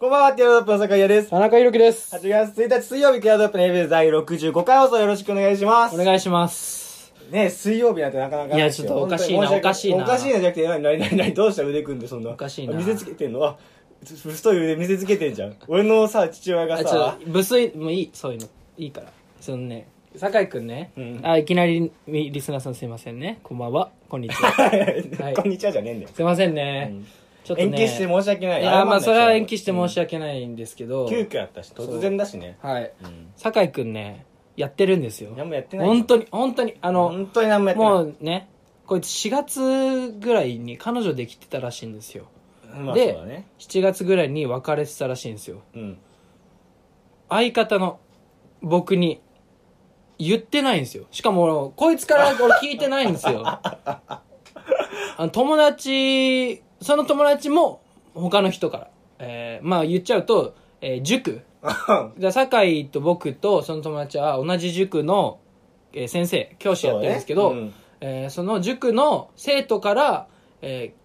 こんばんは、ティアドロップの坂井です。田中裕樹です。8月1日水曜日、ティアドロップのエビデ第65回放送よろしくお願いします。お願いします。ね水曜日なんてなかなかいやちょっとおかしいな本当に申訳おかしいなおかしいなじゃなくて、なになになになにどうした腕組んでそんな。おかしいな見せつけてんのあ、太い腕見せつけてんじゃん。俺のさ、父親があ、ちょさ、っと、無粋、もういい、そういうの。いいから。そのね、酒井くんね、うんあ、いきなりみリスナーさんすいませんね。こんばんは。こんにちは。いこんにちはじゃねえんだよ。すいませんね。うんちょっとね。延期して申し訳ない。いや、まあ、それは延期期して申し訳ないんですけど、急遽やったし、突然だしね。はい。うん。酒井くんね、やってるんですよ。何もやってない。本当に、本当に、あの、本当に何もやってない。もうね、こいつ4月ぐらいに彼女できてたらしいんですよ。まあ、でね。7月ぐらいに別れてたらしいんですよ。うん。相方の僕に言ってないんですよ。しかも、こいつから俺聞いてないんですよ。あの友達、その友達も他の人から。えーまあ言っちゃうと、えー塾。じゃあ酒井と僕とその友達は同じ塾の、えー先生、教師やってるんですけど、そうねうんえーその塾の生徒から、えー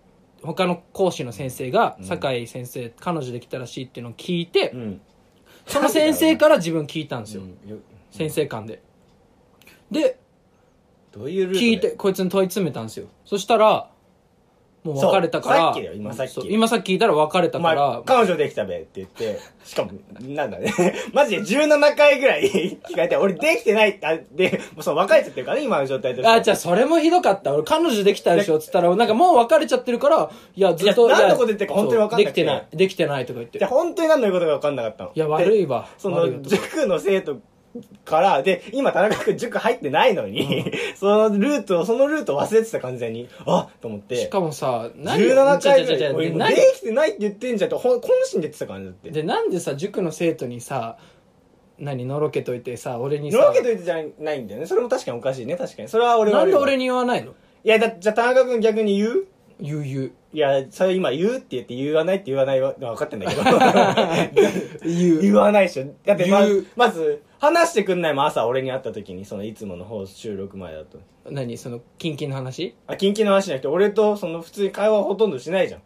他の講師の先生が、うん酒井先生、彼女できたらしいっていうのを聞いて、うん。その先生から 自分聞いたんですよ。先生間で。で、どういう聞いて、こいつに問い詰めたんですよ。そしたら、もう別れたから。さっきだよ今さっき今さっき聞いたら別れたから、、彼女できたべって言って、しかも、なんだね。マジで17回ぐらい 聞かれて、俺できてないって、あで、もうその別れちゃってるからね、今の状態として。あ、じゃあそれもひどかった。俺彼女できたでしょっつったら、なんかもう別れちゃってるから、いや、ずっと。いや何のこと言ってるか本当に分かんなくてそうできてない。できてないとか言って。じゃあ本当に何の言うことか分かんなかったの。いや、悪いでわ。その、塾の生徒から、で、今田中君塾入ってないのに、そのルートを、そのルート忘れてた完全に。あと思って。しかもさ、17回ぐ俺できてないって言ってんじゃんって、本心で言ってたからね、だって。で、なんでさ、塾の生徒にさ、何、のろけといてさ、俺にさ、のろけといてじゃないんだよね。それも確かにおかしいね、確かに。それは俺は。なんで俺に言わないの？いや、だじゃあ田中君逆に言う？言う言う。いや、それ今言うって言って言わないって言わないのは分かってんだけど。言う。言わないでしょ。だってま言うまず、話してくんないもん、朝俺に会った時に、そのいつもの放収録前だと。何？その、キンキンの話？あ、近々の話じゃなくて、俺とその普通に会話ほとんどしないじゃん。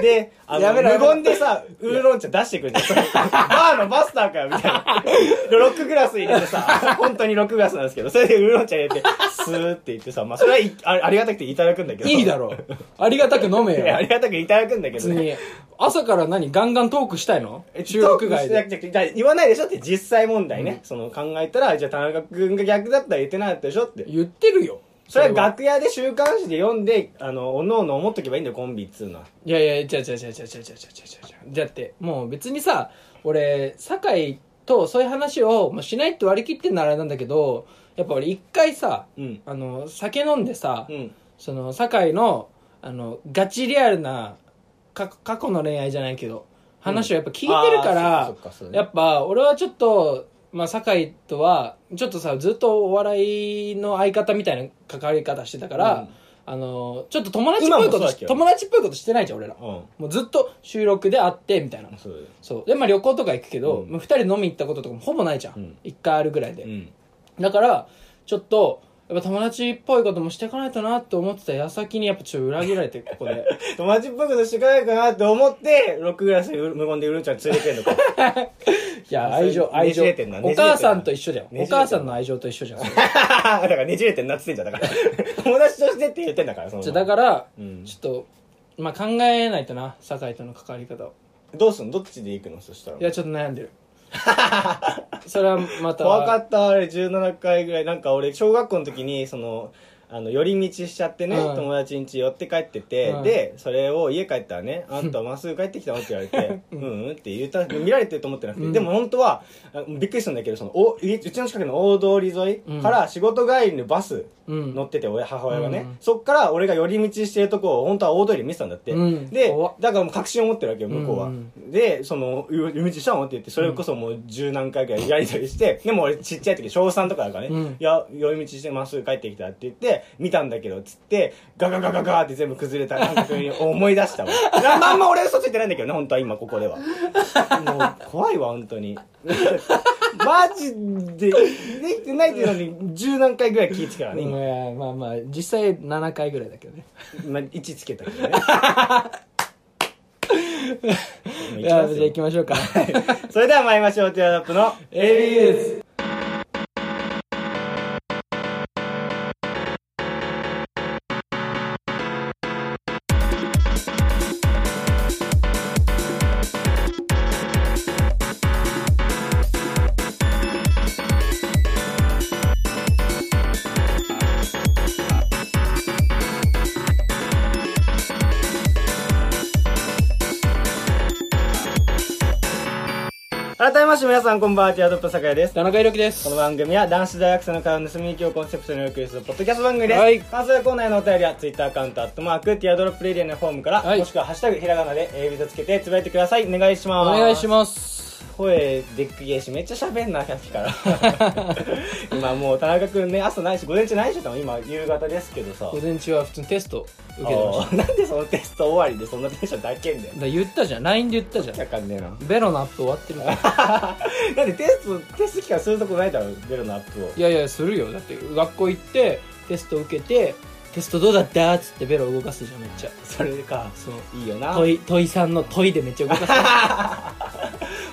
で、あの、やめろやめろ無言でさ、ウーロン茶出してくるじゃん。バーのマスターかよ、みたいな。でロックグラス入れてさ、本当にロックグラスなんですけど、それでウーロン茶入れて、スーって言ってさ、まあ、それはいあありがたくていただくんだけど。いいだろう。ありがたく飲めいや、あよ。りがたくいただくんだけどね。別に、朝から何ガンガントークしたいの？え収録外トークで。言わないでしょって実際問題ね。その考えたら、じゃあ田中君が逆だったら言ってなかったでしょって。言ってるよ。それは楽屋で週刊誌で読んで、あの、おのおの思っとけばいいんだよ、コンビっつうのは。いやいや、じゃあじゃあじゃあじゃあじゃあじゃあじゃあじゃあじゃあだって、もう別にさ、俺、酒井とそういう話をもうしないって割り切ってんならあれなんだけど、やっぱ俺一回さ、うん。あの、酒飲んでさ、うん。その、酒井の、あの、ガチリアルな、か過去の恋愛じゃないけど、話をやっぱ聞いてるから、あーそっかねやっぱ俺はちょっと、まあ、酒井とは、ちょっとさ、ずっとお笑いの相方みたいな関わり方してたから、うんあの、ちょっと友達っぽいことし、今もそうだけど友達っぽいことしてないじゃん、俺ら。うん。もうずっと収録で会って、みたいな。そうだよ。そう。で、まあ旅行とか行くけど、うんもう二人飲み行ったこととかもほぼないじゃうんん。一、回あるぐらいで。うん。だから、ちょっと、やっぱ友達っぽいこともしていかないとなって思ってた矢先にやっぱちょっと裏切られて、ここで。友達っぽいことしていかないかなって思って、ロックグラスで無言でウルンちゃん連れてくんのか。いや、愛情、愛情。ねじれてんなねおじれてんな母さんと一緒じゃん。おねじれてんな母さんの愛情と一緒じゃん。それ だからねじれてんなっつってんじゃん、だから。友達としてって言ってんだから、その。じゃあだから、うんちょっと、まあ考えないとな、酒井との関わり方を。どうすんの？どっちで行くの？そしたら。いや、ちょっと悩んでる。それはまた。怖かった、あれ、17回ぐらい。なんか俺、小学校の時に、その、あの、寄り道しちゃってね、うん。友達ん家寄って帰ってて、うん。で、それを家帰ったらね、あんたまっすぐ帰ってきたの？って言われて、うん、うんって言った、見られてると思ってなくて、うん。でも本当は、あびっくりしたんだけど、その、お、うちの近くの大通り沿いから仕事帰りのバスうん。乗ってて、親、母親がね、うんそっから俺が寄り道してるとこを、本当は大通り見てたんだって。うんでだからもう確信を持ってるわけよ、向こうは。うんで、その、寄り道したのって言って、それこそもう十何回ぐらいやりとりして、でも俺ちっちゃい時、小3とかだからね、うんいや、寄り道してまっすぐ帰ってきたって言って、見たんだけど、つって、ガガガガガーって全部崩れた感覚に思い出したわ。あまあんま俺嘘ついてないんだけどね、本当は今ここでは。もう、怖いわ、本当に。マジで、できてないっていうのに、十何回ぐらい聞いてからね、い今。やまあまあ、実際7回ぐらいだけどね。まあ、1つけたけどね。いやじゃあ行きましょうかそれでは参りましょうティアドロップの ABS 改め皆さんこんばんは。ティアドロップ酒井です。田中裕樹です。この番組は男子大学生の会話の盗み聞きをコンセプトにお送りするポッドキャスト番組です、はい。感想やコーナーへのお便りはツイッターアカウントアットマークティアドロップレディアのフォームから、はい。もしくはハッシュタグひらがなでエビとつけてつぶやいてください。お願いします。願いします声でっくげえしめっちゃ喋んなさっきから。今もう田中君ね朝ないし午前中ないし多分今夕方ですけどさ。午前中は普通にテスト受けてましあーなんでそのテスト終わりでそんなテンションだけんだよ。ただ言ったじゃん LINE で言ったじゃん。わかんねえな。ベロのアップ終わってる。からなんでテストテスト期間するとこないだろベロのアップを。いやいやするよ。だって学校行ってテスト受けてテストどうだったっつってベロ動かすじゃんめっちゃ。それか。そう。いいよな。問い問いさんの問いでめっちゃ動かす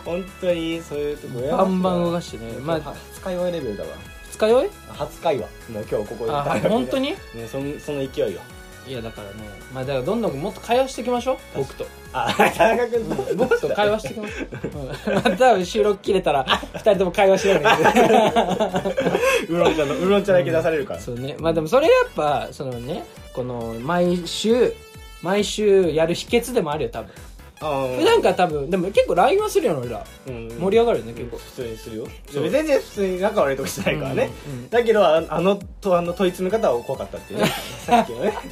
本当にそういうとこバンバン動かしてね。まあ初会話レベルだわ。二日酔い初会話もう今日ここであ本当に？ねそのその勢いよいやだからね。まあだからどんどんもっと会話していきましょう。僕と。あ田中君と。僕と会話していきましょう、うん、また収録切れたら二人とも会話しないんだけどウーロン茶のウーロン茶だけ出されるから、そうね。まあでもそれやっぱそのねこの毎週毎週やる秘訣でもあるよ多分普段から多分でも結構 LINE はするよ俺ら。うん。盛り上がるよね結構。普通にするよ。全然普通に仲悪いとこしてないからね、うんうんだけどああのとあの問い詰め方は怖かったっていうね。さっきのね。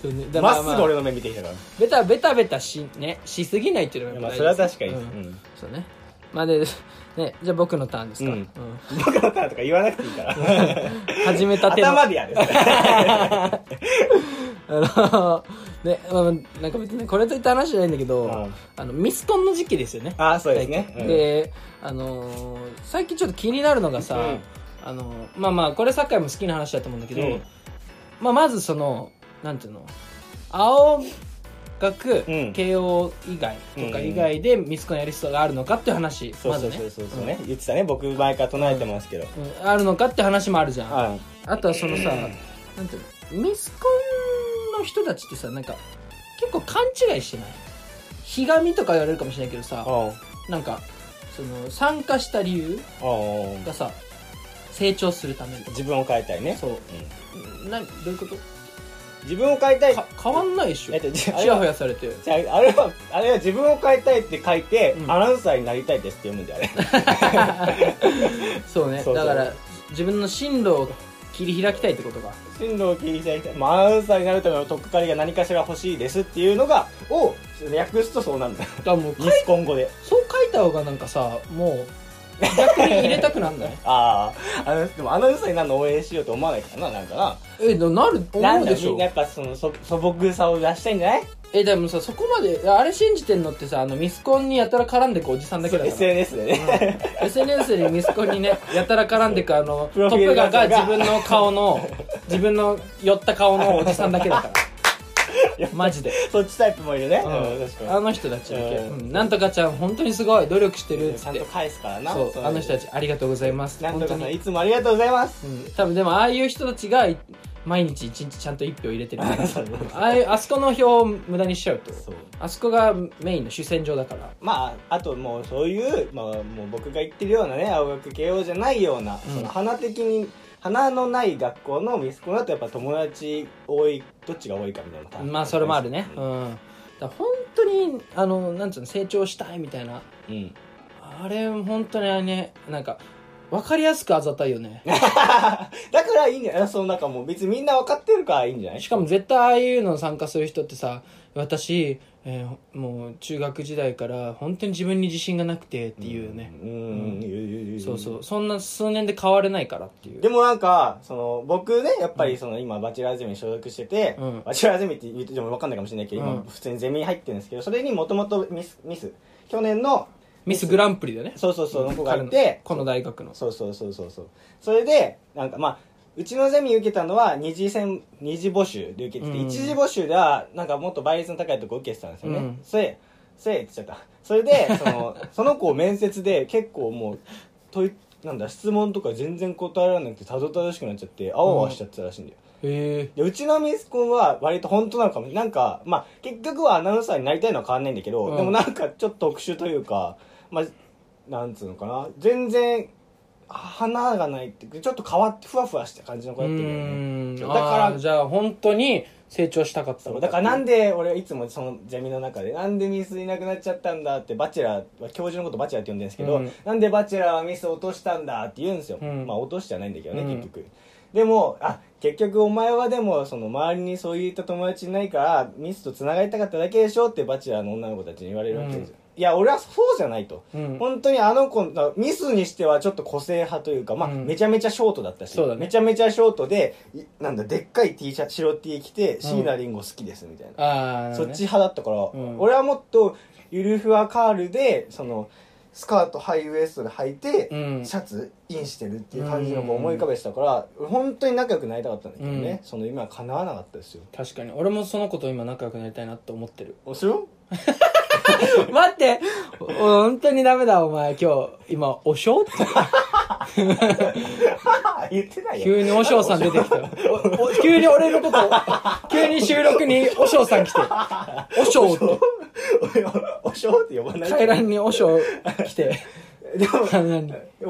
そうね。だまっすぐ俺の目見てきたから、ベタベタベタしねしすぎないっていうのがまあそれは確かに、うん。そうね。まあで ねじゃあ僕のターンですか、うん。うん。僕のターンとか言わなくていいから。始めたての。頭でやる。あのね、まあ、なんか別にねこれといった話じゃないんだけど、うん。あのミスコンの時期ですよね。あそうですね、うん。であのー最近ちょっと気になるのがさ、うん。あのまあまあこれ酒井も好きな話だと思うんだけど、うん。まあ、まずそのなんていうの青学、うん。慶応以外とか以外でミスコンやる必要があるのかっていう話、そうそうまずねそうそう。そうね、言ってたね。僕前から唱えてますけど、うん。あるのかって話もあるじゃん、ああとはそのさ、なんていうのミスコンの人たちってさなんか結構勘違いしてない？ひがみとか言われるかもしれないけどさあなんかその参加した理由あがさ成長するために。自分を変えたいね。そう。うん。などういうこと？自分を変えたい。か変わんないでしょ。ちやほやされて。ああれはあれは自分を変えたいって書いて、うん。アナウンサーになりたいですって読むんであれ。そうね。そうそう。だから自分の進路を切り開きたいってことか。進路を切り開いて、まあ、アナウンサーになるための取っかかりが何かしら欲しいですっていうのがを訳すとそうなんだ。よもうミスコン語で。そう書いた方がなんかさもう逆に入れたくなんない？あああのでもアナウンサーになるの応援しようと思わないからななんかなえななるな思うでしょ。みんなやっぱその素素朴さを出したいんじゃない？えでもさそこまであれ信じてんのってさあのミスコンにやたら絡んでくおじさんだけだから。SNS でね、SNS にミスコンにね やたら絡んでくあのトップガが自分の顔の自分の寄った顔のおじさんだけだからマジで、そっちタイプもいるね、うん。あの人たちだけ、うん。うん。なんとかちゃん本当にすごい努力してるっちゃんと返すからな。そうそあの人たちありがとうございます。なんとかさんいつもありがとうございます。うん、多分でもああいう人たちが毎日一日ちゃんと一票入れてるから。そうああいうあそこの票を無駄にしちゃうとそう。あそこがメインの主戦場だから。まああともうそういう、まあ、もう僕が言ってるようなね青学慶応じゃないような、うん。その花的に花のない学校のミスコンだとやっぱ友達多いどっちが多いかみたいな。まあそれもあるね。うん。だから本当にあのなんつうの成長したいみたいな。うん。あれ本当にあれねなんか分かりやすくあざたいよね。だからいいんじゃない？そのなんかもう別にみんな分かってるからいいんじゃない？しかも絶対ああいうの参加する人ってさ私、えーもう中学時代から本当に自分に自信がなくてっていうね、うんうそうそう。そんな数年で変われないからっていう。でもなんかその僕ねやっぱりその今バチェラーゼミに所属してて、うん。バチェラーゼミって言っても分かんないかもしれないけど、うん。今普通にゼミに入ってるんですけどそれにもともとミスミス去年のミスグランプリだね。そうそうそうの子がいてこの大学の。そうそうそうそうそう。それでなんかまあうちのゼミ受けたのは二次戦二次募集で受けてて、うん。一次募集ではなんかもっと倍率の高いとこ受けてたんですよね、うん。それそれって言っちゃった。それでその その子面接で結構もう問いなんだ質問とか全然答えられなくてたどたどしくなっちゃってあわあわしちゃってたらしいんだよ、へえ。でうちのミスコンは割と本当なのかもなんかまあ結局はアナウンサーになりたいのは変わんないんだけど、うん。でもなんかちょっと特殊というかまあなんつうのかな。全然花がないってちょっと変わってふわふわした感じの子うだったんだよね。ん。だからじゃあ本当に成長したかっただからなんで俺いつもそのゼミの中でなんでミスいなくなっちゃったんだってバチェラー教授のことバチェラーって呼んでるんですけど、うん。なんでバチェラーはミス落としたんだって言うんですよ、うん。まあ落としじゃないんだけどね、うん。結局。でもあ結局お前はでもその周りにそういった友達いないからミスと繋がりたかっただけでしょってバチェラーの女の子たちに言われるわけですよ、いや俺はそうじゃないと、うん。本当にあの子ミスにしてはちょっと個性派というか、まあうん。めちゃめちゃショートだったしそうだね。めちゃめちゃショートでいなんだでっかい T シャツ白 T 着て椎名林檎好きですみたいな、ああそっち派だったから、ん。俺はもっとゆるふわカールでそのスカートハイウエストで履いて、うん。シャツインしてるっていう感じの思い浮かべてたから、俺本当に仲良くなりたかったんだけどね、うん。その夢は叶わなかったですよ。確かに。俺もその子と今仲良くなりたいなって思ってる。おしろ 待って。お本当にダメだお前。今日今おしょって 言ってないよ。急におしょうさん出てきた。急に俺のこと急に収録におしょうさん来て。おしょうって。おしょって呼ばない階段におしょう来て。でも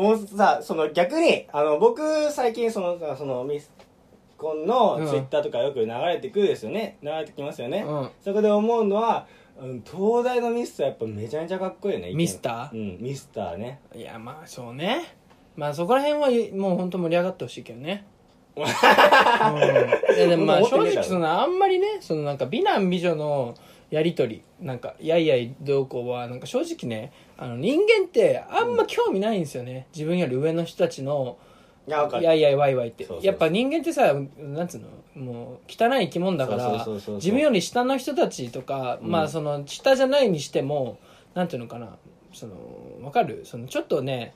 もうさその逆にあの僕最近そのさそのミスコンのうん。ツイッターとかよく流れてくるですよね、流れてきますよね、うん。そこで思うのは、うん、東大のミスターやっぱめちゃめちゃかっこいいよねミスター？うんミスターね。いやまあそうね。まあそこら辺はもう本当盛り上がってほしいけどね。うん、いやでもまあ正直そのあんまりねそのなんか美男美女のやりとりなんかやいやいどうこうはなんか正直ねあの人間ってあんま興味ないんですよね、自分より上の人たちのいやわかる。やいやいわいわいって。やっぱ人間ってさなんつうのもう汚い生き物だから自分より下の人たちとか、うん。まあその下じゃないにしてもなんていうのかなそのわかる？そのちょっとね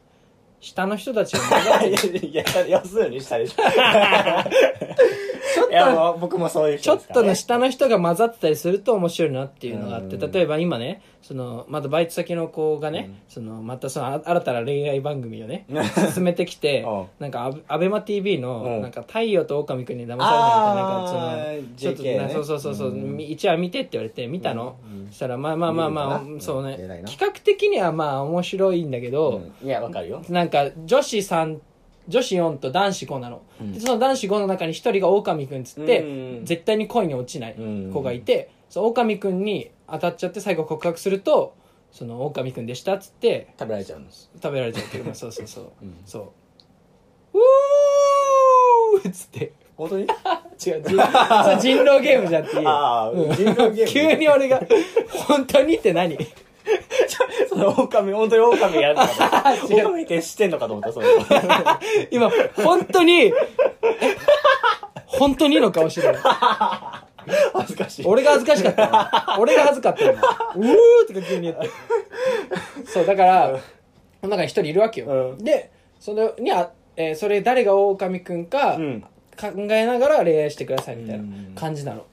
下の人たちを いやいや要するにしたでしょ いやもう僕もそういうちょっ人ですからね。との下の人が混ざってたりすると面白いなっていうのがあってうん。例えば今ねそのまだバイト先の子がね、うん。そのまたそのあ新たな恋愛番組をね進めてきて う。んなんかアベアベマ t v のうん。なんか太陽と狼くんに騙されないみたいななんかそあーのちょっと JK ね。そうそうそうそう、うん。み一話見てって言われて見たの、うん。そしたらまあまあまあまあ見るのかなそうね。うん偉いな。企画的にはまあ面白いんだけど、うん。いやわかるよ。なんか女子3女子4と男子5なの、うん。でその男子5の中に1人が狼くんっつって、うん。絶対に恋に落ちない子がいて、そう狼くんに当たっちゃって最後告白するとその狼くんでしたっつって食べられちゃうんです。食べられちゃうっていうまあそうそうそう、うん。そう。うーっつって。本当に？違う人人狼ゲームじゃんっていうああうん人狼ゲーム。急に俺が本当にって何？狼本当に狼やるのかと思った。狼って知ってんのかと思ったそれ 今本当にえ本当にの顔してる恥ずかしい。俺が恥ずかしかったの？俺が恥ずかったの？うーって急に言って。そうだからこの中に一人いるわけよ、うん。でそれにあ、えーそれ誰が狼くんかうん。考えながら恋愛してくださいみたいな感じなの。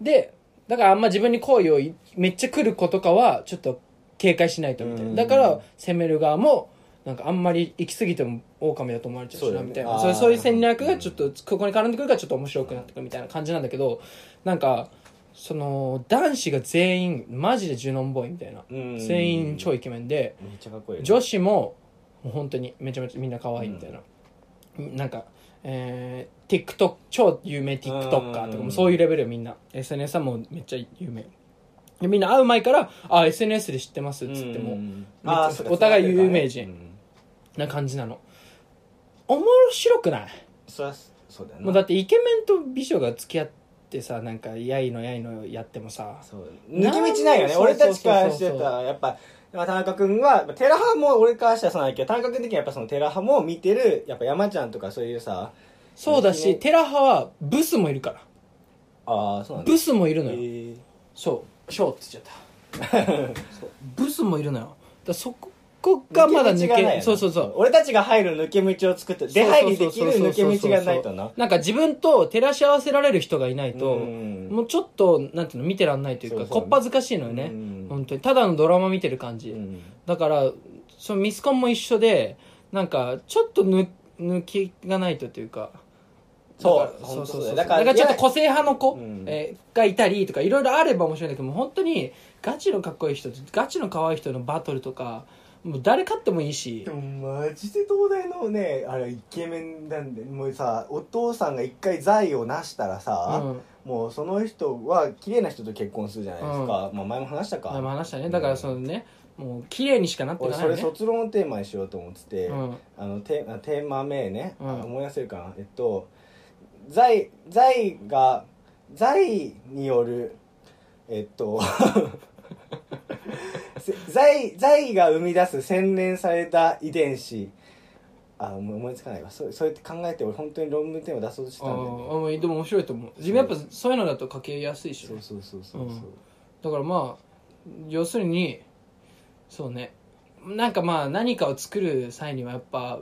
でだからあんま自分に好意をいめっちゃ来る子とかはちょっと警戒しないとみたいな。うん。だから攻める側もなんかあんまり行き過ぎても狼だと思われちゃうしなみたいな。そうそういう戦略がちょっとここに絡んでくるからちょっと面白くなってくるみたいな感じなんだけどなんかその男子が全員マジでジュノンボーイみたいな。うん。全員超イケメンでめっちゃかっこいいよね。女子ももう本当にめちゃめちゃみんな可愛いみたいな、なんかえー、TikTok 超有名 TikToker とかもそういうレベルよみんな。SNS はもうめっちゃ有名。でみんな会う前から「あ SNS で知ってます」っつってもうん。めっちあゃーそうかお互い有名人うん。な感じなの。面白くない？そりゃそうだよな。もうだってイケメンと美女が付き合ってさなんかやいのやいのやってもさ。そう。抜け道ないよね。俺たちからしてそうそうそうたらやっぱまあ田中君はテラハも俺からしたらそうなんだけど田中君的にはやっぱそのテラハも見てるやっぱ山ちゃんとかそういうさそうだねしテラ派はブスもいるから。ああそうなんだ。ブスもいるのよ。そうショーって言っちゃった。ブスもいるのよ。だそここがまだ抜け抜け道がないそうそうそう。俺たちが入る抜け道を作って出入りできる抜け道がないとな。なんか自分と照らし合わせられる人がいないと、うん。もうちょっとなんていうの見てらんないというかそうそう。こっぱずかしいのよね、うん。本当に。ただのドラマ見てる感じ、うん。だからそのミスコンも一緒でなんかちょっと抜抜きがないとというかそう。そうそうだからちょっと個性派の子、うん。えーがいたりとかいろいろあれば面白いんだけど本当にガチのかっこいい人とガチの可愛い人のバトルとかもう誰勝ってもいいし。でもマジで東大のねあれイケメンなんでもうさお父さんが一回財を成したらさ、うん。もうその人は綺麗な人と結婚するじゃないですか、まあ前も話したか。前も話したね。だからそのねもう綺麗にしかなってい俺それ卒論のテーマにしようと思ってて、うん。あのテあテーマ名ね、うん。あ思い出せるかな。えっと財財が財によるえっと せ財財が生み出す洗練された遺伝子。あもう思いつかないわ。そうそうやって考えて俺本当に論文テーマ出そうとしてあたんだよね。ーあーでも面白いと思う。自分やっぱそう。いうのだと書けやすいしね。そうそうそうそうそう、うん。だからまあ要するにそうね。なんかまあ何かを作る際にはやっぱ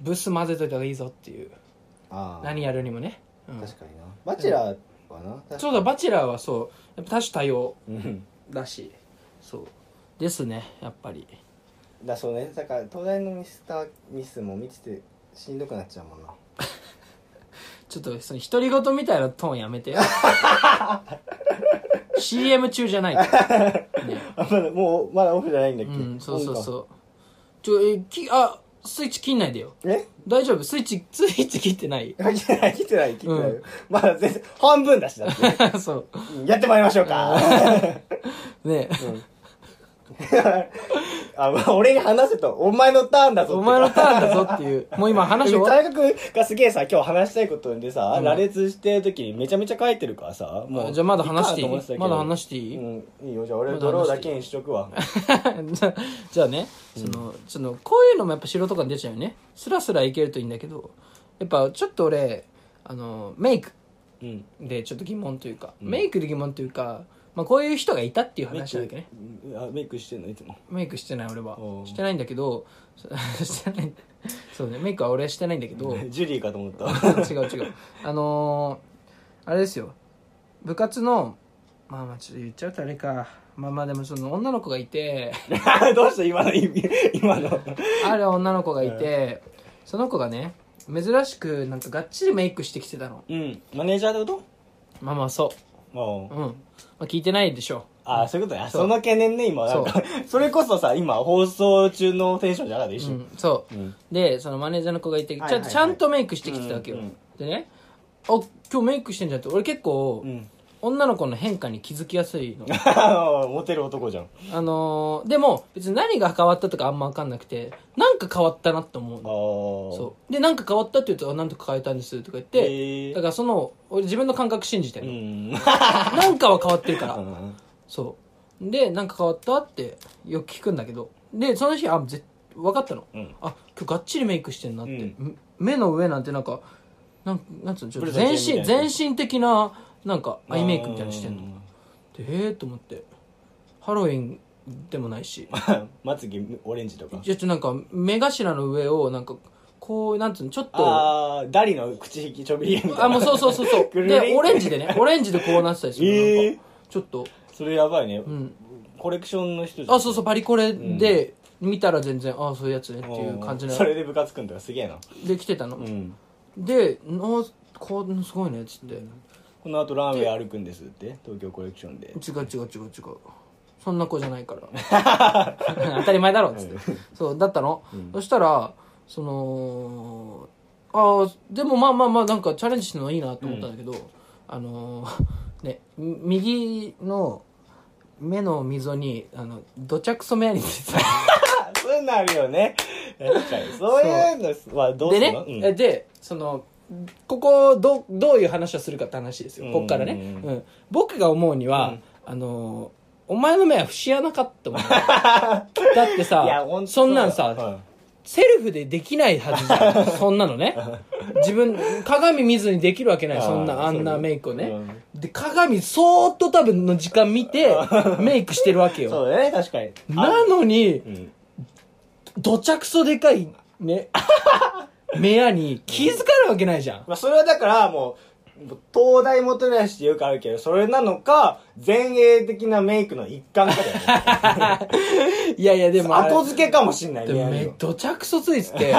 ブス混ぜといた方がいいぞっていう。ああ何やるにもね、うん。確かにな。バチェラーはな。そうだバチェラーはそう。やっぱ多種多様。うん。だしそう。ですねやっぱり。だそうね。だから東大のミスターミスも見ててしんどくなっちゃうもんな。ちょっとその独り言みたいなトーンやめて CM 中じゃないから、ね、あまだもうまだオフじゃないんだっけ？うんそうそうそう。ちょえきあスイッチ切んないでよ。うえ？大丈夫？スイッチスイッチ 切ってない？切ってない切ってない切ってない、うんまだ全然半分だしだって。そう。うんやってまいりましょうか。ね あまあ俺に話せとお前のターンだぞお前のターンだぞっていう。もう今話終わっ大学がすげえさ今日話したいことでさ、うん。羅列してる時にめちゃめちゃ書いてるからさもうじゃあまだ話していい？まだ話していい？うんいいよ。じゃあ俺ドローだけにしとくわ。じゃあじゃあねその、そのこういうのもやっぱ素人感出ちゃうよね。スラスラいけるといいんだけどやっぱちょっと俺あのメイクうん。でちょっと疑問というか、うん。メイクで疑問というか、まあ、こういう人がいたっていう話なんだけどね。メイクあメイクしてんの？いつも。メイクしてない俺は。してないんだけどそ してない。そうね。メイクは俺はしてないんだけど。ジュリーかと思った。違う違う。あのー、あれですよ。部活のまあまあちょっと言っちゃうとあれか。まあまあでもその女の子がいて。どうした？今の今の。ある女の子がいて。その子がね珍しくなんかがっちりメイクしてきてたの。うん。マネージャーってこまあまあそう。うん、まあ、聞いてないでしょ。ああそういうことね。そう。その懸念ね今なんかそれこそさ今放送中のテンションじゃなかった一瞬うん、そう。うん。でそのマネージャーの子がいてちゃ,、はいはいはい。ちゃんとメイクしてきてたわけよ、うんうん。でねあ今日メイクしてんじゃんって。俺結構、うん。女の子の変化に気づきやすいの。モテる男じゃん。あのーでも別に何が変わったとかあんま分かんなくてなんか変わったなって思うそう。でなんか変わったって言うとあなんとか変えたんですとか言って、だからその俺自分の感覚信じてるの、うん。なんかは変わってるから、うんそう。でなんか変わったってよく聞くんだけど。でその日あぜ分かったの。うん。あ今日がっちりメイクしてんなって、うん。ん目の上なんてなんかなんなんつうのちょっと全身全身的ななんかアイメイクみたいなのしてんの。でええー、と思って。ハロウィンでもないし。う んまつげオレンジとか。じゃあなんか目頭の上をなんかこうなんつうのちょっとああダリの口引きちょびひげみたいな。あもうそうそうそうそう。でオレンジでねオレンジでこうなってたりするの。えー。ちょっと。それやばいね。うん。コレクションの人じゃん。あそうそうパリコレで見たら全然ああそういうやつねっていう感じの。それで部活くんとかすげえな。で来てたの。うん。で「あこうすごいね」っつって。この後ランウェイ歩くんですって。東京コレクションで。違う違う違う違うそんな子じゃないから。当たり前だろ。っつってそうだったの、うん。そしたらそのああでもまあまあまあなんかチャレンジしてるのはいいなと思ったんだけど、あのーねみ右の目の溝にあの土着ソメアリついてた。そういうのあるよね。確かに。そういうのはどうですねんの、う。ん。えでそのここどうどういう話をするかって話ですよ。こっからね、ううん。ん僕が思うには、うん。あのーお前の目は節穴かって思う。だっていやさほんとそんなんさ、うん。セルフでできないはずじゃん。そんなのね。自分鏡見ずにできるわけないそんなあんなメイクをね、で鏡そーっと多分の時間見てメイクしてるわけよ。そうだね確かに。なのにうん。どちゃくそでかいね 目やに気づかないわけないじゃん。まあ、それはだからもう東大元暮らしってよくあるけど、それなのか、前衛的なメイクの一環かだよね。いやいやでも後付けかもしんないでもめどちゃくそついてて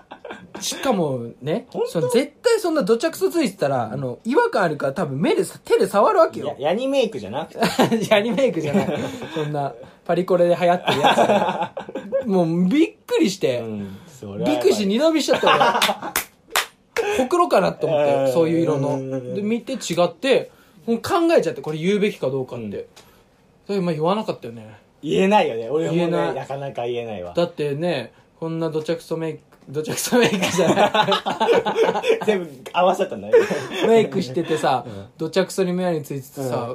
しかもねその絶対そんなどちゃくそついてたらあの違和感あるから多分目でさ手で触るわけやよヤニメイクじゃなくて。ヤニメイクじゃない。そんなパリコレで流行ってるやつ。もうびっくりして、うん。びっくりして二度見しちゃった俺ほくろかなと思っうんてそういう色の。うんで見て違ってもう考えちゃってこれ言うべきかどうかって、うん。それまあ言わなかったよね。言えないよね。俺もね、言えない。なかなか言えないわ。だってねこんなどちゃくそメイクどちゃくそメイクじゃない。全部合わさったんだね。メイクしててさ、うん。どちゃくそに目についててさ、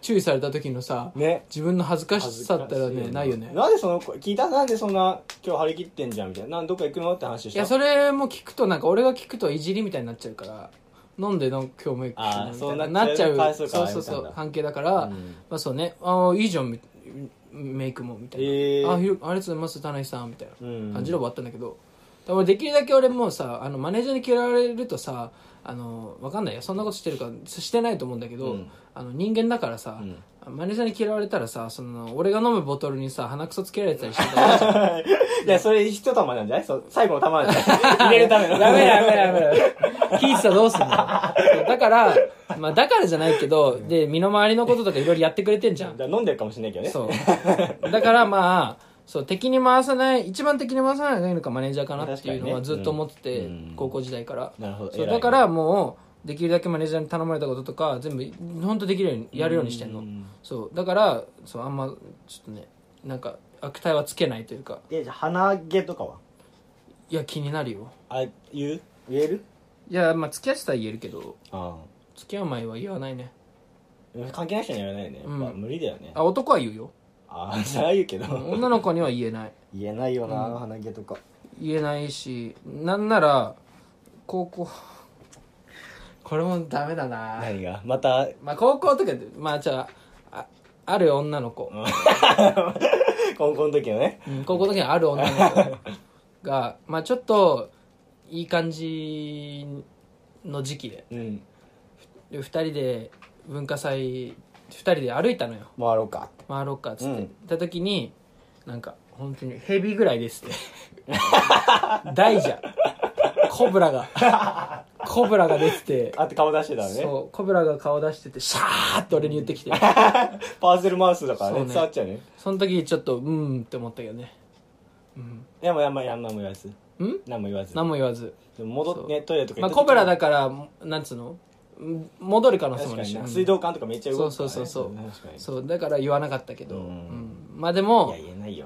注意された時のさ、ね。自分の恥ずかしさったらねないよねなんでその子、聞いたなんでそんな、今日張り切ってんじゃんみたいな。なんどっか行くのって話した。いやそれも聞くとなんか俺が聞くといじりみたいになっちゃうからなんでなんか今日メイクしてんのあーみたいそうなっちちゃうかわいそうかそうそうそうな関係だから、うんまあそうねああいいじゃんみメイクもみたいな、えーあひろありがとうございます田中さんみたいなうん感じで終わったんだけど、だからできるだけ俺もうさあのマネージャーに嫌われるとさあのわかんないよ。そんなことしてるかしてないと思うんだけど、うん。あの人間だからさ、マネージャーに嫌われたらさその俺が飲むボトルにさ鼻くそつけられてたりしてた いや、それ一玉なんじゃない？最後の玉なんじゃない？入れるための。ダメダメダメダメ 聞いてたらどうすんの？だからまあだからじゃないけどで身の回りのこととかいろいろやってくれてんじゃん。飲んでるかもしれないけどね。そう。だからまあそう敵に回さない一番敵に回さないのがいいのかマネージャーかなっていうのはずっと思ってて、うん。高校時代から。なるほど。偉いそうだからもうできるだけマネージャーに頼まれたこととか全部本当できるようにやるようにしてんの、うん。そうだからそうあんまちょっとねなんか悪態はつけないというか。え、じゃあ鼻毛とかは？いや気になるよ。あ、言う？言える？いやまあ付き合ってたら言えるけど。あ付き合う前は言わないね。あ。関係ない人には言わないよね。うん。無理だよね。あ男は言うよああ、じゃあ言うけど。女の子には言えない言えないよな、鼻毛とか。言えないしなんなら高校これもダメだな何が？また、まあ高校とかでまあじゃああある女の子、高校の時のね。うん高校の時にある女の子がまあちょっといい感じの時期でうん。で2人で文化祭2人で歩いたのよ回ろうか。回ろうかっつって、うん。行った時になんか本当にヘビぐらいですって。大じゃんコブラが。コブラが出てて。あって顔出してたのね。そう。コブラが顔出しててシャーって俺に言ってきて。パーセルマウスだからね、そうね。伝わっちゃうね。その時ちょっとうーんって思ったけどね。うん。いや、もうやんま、やんまも言わず。ん？何も言わず。何も言わず。でも戻っそう。ね、トイレとかまあコブラだからなんつうの？うん戻る可能性もあるし、水道管とかめっちゃ動くから、ね、そうそうそうそう。だから言わなかったけど、うん。うん。まあでも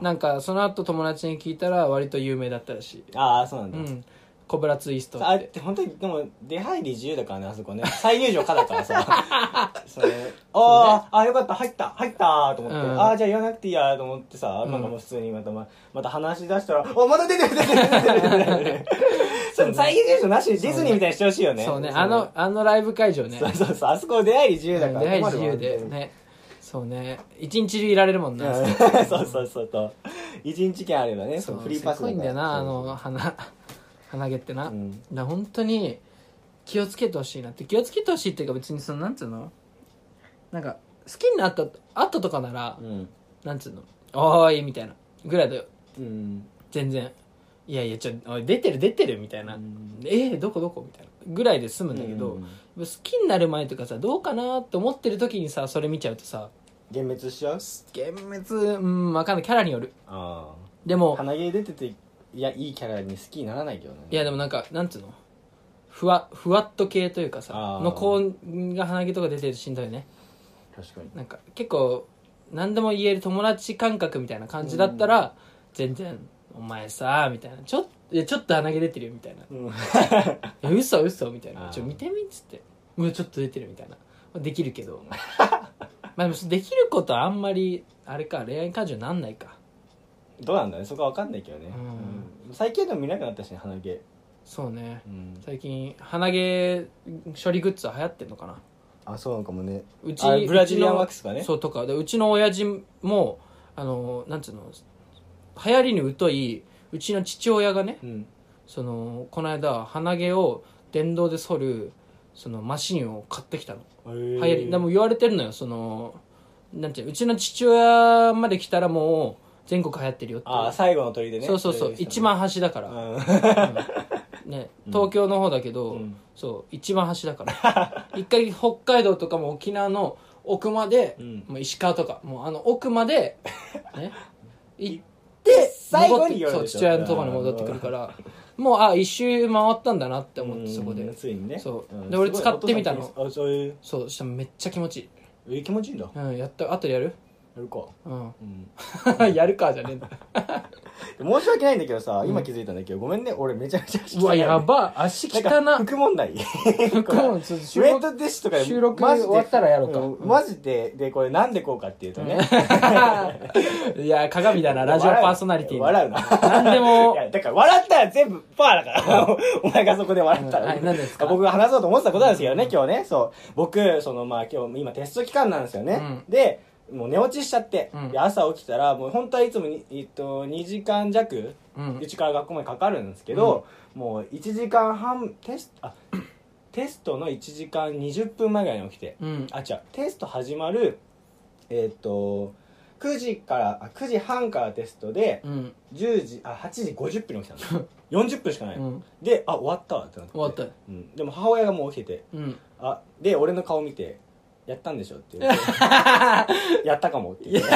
なんかその後友達に聞いたら割と有名だったらしい。ああそうなんだ、うんコブラツイストあれって。本当にでも出入り自由だからねあそこね。再入場可だからさ。それあーあよかった。入った。入ったと思って、うん。ああじゃあ言わなくていいやと思ってさ、うん。なんかもう普通にまたままた話し出したら「おまた出てる出てる出てる出てる出て。る」それ再入場なしでディズニーみたいにしてほしいよね。そうね。あのあのライブ会場ね。そうそうそう。あそこ出入り自由だから出会い自由で。ね。そうね。一日中いられるもんな、うん。そうそうそうと一日券あればねそそううフリーパスすごいんだよなあの鼻鼻毛ってな、うん。だから本当に気をつけてほしいなって。気をつけてほしいっていうか別にそのなんつうの？なんか好きになった後とかなら、うん。なんつうのおーいみたいな。ぐらいだよ。うん。全然いやいやちょおい出てる出てるみたいな、うんえー、どこどこ？みたいな。ぐらいで済むんだけど、うん。好きになる前とかさどうかなって思ってる時にさそれ見ちゃうとさ幻滅しちゃう？幻滅うん分かんない。キャラによる。あでも鼻毛出てていやいいキャラに好きにならないけどね。いやでもなんかなんつうの？ふわふわっと系というかさあー。の子が鼻毛とか出てるとしんどいよね。確かに。なんか結構何でも言える友達感覚みたいな感じだったら、全然「お前さ」みたいな「ちょっいやちょっと鼻毛出てるよ」みたいな。うん「いや嘘嘘みたいな。あー「ちょ見てみ」っつって「うわちょっと出てる」みたいな。できるけど。まあでもできることはあんまりあれか恋愛感情になんないか。どうなんだね。そこは分かんないけどね、うんうん最近でも見なくなったしね鼻毛。そうね。うん。最近鼻毛処理グッズは流行ってんのかな。あそうなのかもね。うちあブラジリアンワックスかね。そうとかでうちの親父もあのなんつうの流行りに疎いうちの父親がねうん。そのこの間鼻毛を電動で剃るそのマシンを買ってきたの。流流行り。でも言われてるのよそのなんていうのうちの父親まで来たらもう全国流行ってるよっていう。ああ最後の鳥でね。そうそうそう。一番端だから、うん。ね、東京の方だけど、うん。そう。一番端だから。一回北海道とかも沖縄の奥まで、うん。もう石川とかもうあの奥まで、ね、行って最後戻ってそう父親のところに戻ってくるからもうあ一周回ったんだなって思ってそこで。うんついにね。そう。うん。で俺すごい使ってみたの。あそういう。そうそしたらめっちゃ気持ちいい、えー気持ちいいんだ。やうん、やった。後でやる？るか。うん。うん。やるかじゃねえんだ。申し訳ないんだけどさ今気づいたんだけどごめんね。俺めちゃめちゃうわやば。足汚なんかな服問題。服もちょっとウェットティッシュとかで収録マジで終わったらやろうか。ん。マジででこれなんでこうかっていうとね。いや鏡だな。ラジオパーソナリティの笑うな。何でも。いやだから笑ったら全部パーだから。お前がそこで笑ったら、うん。はい何ですか？僕が話そうと思ってたことなんですけどね今日ね。そう。僕そのまあ今日今テスト期間なんですよね、うん。でもう寝落ちしちゃって、うん。で朝起きたらもう本当はいつもに、えっと、2時間弱うん。うちから学校までかかるんですけど、もう1時間半テストあテストの1時間20分前ぐらいに起きて、うん。あ違うテスト始まるえっ、と9時からあ9時半からテストでうん。10時あ8時50分に起きたの40 分しかない、うん。であ終わったわってなって。終わった。うん、でも母親がもう起きててうん。あで俺の顔見て「やったんでしょ」って言って「やったかも」って言って。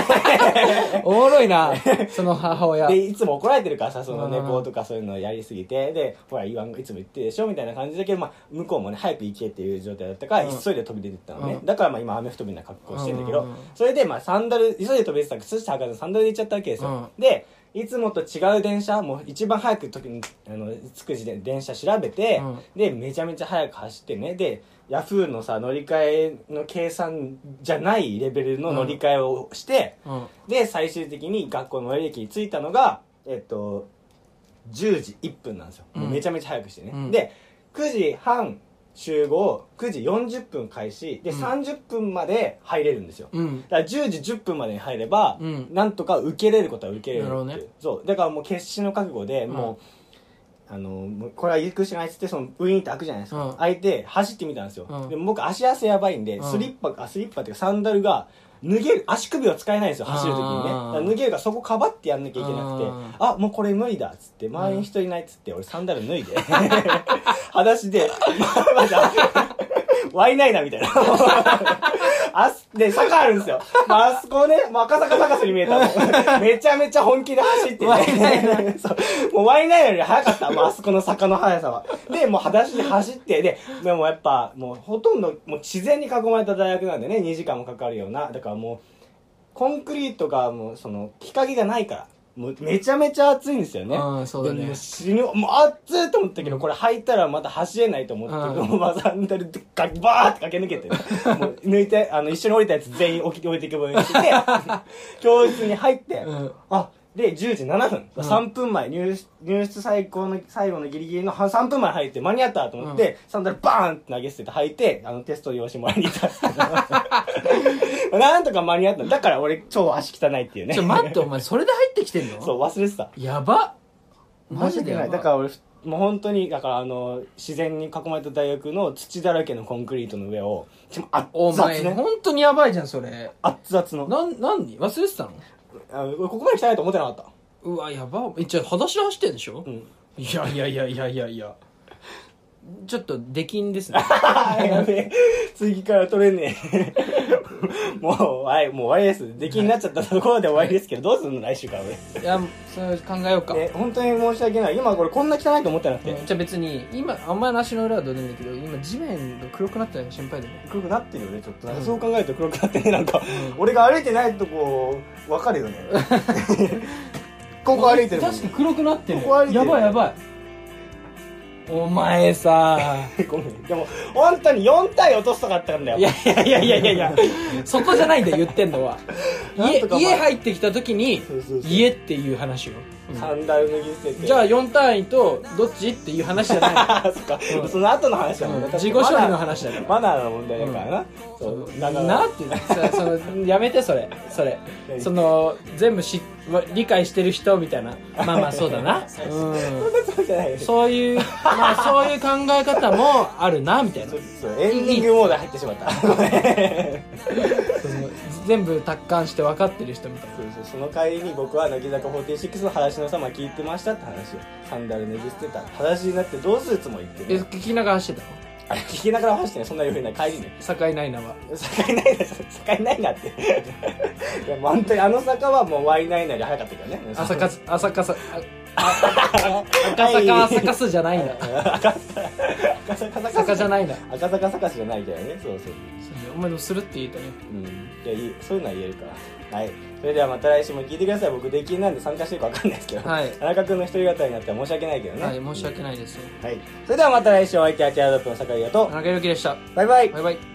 おもろいなその母親。でいつも怒られてるからさその寝うん坊とかそういうのやりすぎて。でほら言わんいつも言ってるでしょみたいな感じだけど、まあ、向こうもね早く行けっていう状態だったから、うん急いで飛び出てったのね、うん。だからまあ今アメフトみたいな格好してるんだけど、うんそれでまあサンダル急いで飛び出てた靴下履かずにサンダルで行っちゃったわけですよ、うん。でいつもと違う電車もう一番早く時にあの着く時点で電車調べて、うん。でめちゃめちゃ早く走ってね。でヤフーのさ乗り換えの計算じゃないレベルの乗り換えをして、うん。で最終的に学校の最寄り駅に着いたのがえっと10時1分なんですよ、もうめちゃめちゃ早くしてね、うん。で9時半集合9時40分開始。で、うん。30分まで入れるんですよ。うん。だから10時10分までに入れば、うん。なんとか受けれることは受けれるっていう。ね。そう。だからもう決死の覚悟で、うん。もうあのこれは行くしかないっつってそのウィーンって開くじゃないですか、うん。開いて走ってみたんですよ、うんでも僕足汗やばいんで、うん。スリッパあスリッパっていうかサンダルが脱げる足首を使えないんですよ走る時にね。脱げるからそこかばってやんなきゃいけなくて。うんあもうこれ無理だっつって周りに人いないっつって俺サンダル脱いで。裸足でまあまだワイないなみたいな。あすで坂あるんですよ、まあ、あそこねもう赤坂サカスに見えた。のめちゃめちゃ本気で走ってて。ワイないそう。もうワイないより速かった。もうあそこの坂の速さは。でもう裸足で走って。ででもやっぱもうほとんどもう自然に囲まれた大学なんでね。2時間もかかるような。だからもうコンクリートがもうその日陰がないからもうめちゃめちゃ暑いんですよね。うんそうだね。でもう死ぬもう暑いと思ったけどこれ履いたらまた走れないと思って、うん。まあサンダルバーって駆け抜けて もう抜いてあの一緒に降りたやつ全員置き置いていく分にして教室に入って、うん。あで10時7分、うん。3分前。入室入室最高の最後のギリギリのは3分前入って間に合ったと思って、サンダルバーンって投げ捨てて履いてあのテスト用紙もらいに行った。んですけどなんとか間に合った。だから俺超足汚いっていうね。ちょ待ってお前それで入ってきてんの？そう忘れてた。やば。マジでやば。だから俺もう本当にだからあの自然に囲まれた大学の土だらけのコンクリートの上をちょ熱お々ね。前本当にやばいじゃんそれ。熱々の。なん何？忘れてたの？あのここまで来たいと思ってなかった。うわやば。えじゃあ裸足で走ってんでしょ、うん。いやいやいやいやいやいや。ちょっと出禁ですね。やべえ。次から取れんねえもうはいもう終わりです出禁になっちゃったところで終わりですけどどうすんの来週から。俺いやそれ考えようか、ね本当に申し訳ない。今これこんな汚いと思ってなくて。じゃあ別に今あんまり足の裏はどうでもいいんだけど今地面が黒くなったら心配だよね。黒くなってるよねちょっと。なんかうん。そう考えると黒くなってねなんか、うん。俺が歩いてないとこ分かるよね。ここ歩いてるもん確かに黒くなってる。ここ歩いてる。やばいやばいお前さ。ごめん。でも本当に4体落としたかったんだよいやいやいやいやいやいや。そこじゃないんだよ言ってんのは。家入ってきた時に家っていう話をサンダル脱ぎ捨て。てじゃあ4単位とどっちっていう話じゃない。あ そっか、うん。その後の話だもんね、うん。自己処理の話だから。マナーの問題だからな、そう。だからなってさそのやめてそれ。それ。何？その全部し理解してる人みたいな。まあまあそうだな、うそん。なつもりじゃない。ん、そういうまあそういう考え方もあるなみたいな。そうそう。エンディングモード入ってしまった全部達観して分かってる人みたいな。そうそうその帰りに僕は乃木坂46の話の様聞いてましたって話をサンダル脱ぎ捨てた。裸足になってどうするつもりってえね聞きながら走ってたの？あれ聞きながら走ってねそんな余裕ない。帰りね。境ないなは。坂井ないな。坂井ないなって。いやもう本当にあの坂はもうワイナイナより早かったけどね。朝か朝かさあ赤坂朝かすじゃないんだ赤坂赤坂坂じゃないんだ赤坂坂市じゃないけどねそうそうお前でもするって言ったねうん。いやいい。そういうのは言えるから。はい。それではまた来週も聞いてください。僕出禁なんで参加してるか分かんないですけど、はい。田中君の一人語りになっては申し訳ないけどね。はい申し訳ないです。よはい。それではまた来週お相手はチャードップの酒井だと。田中裕樹でした。バイバイ。バイバイ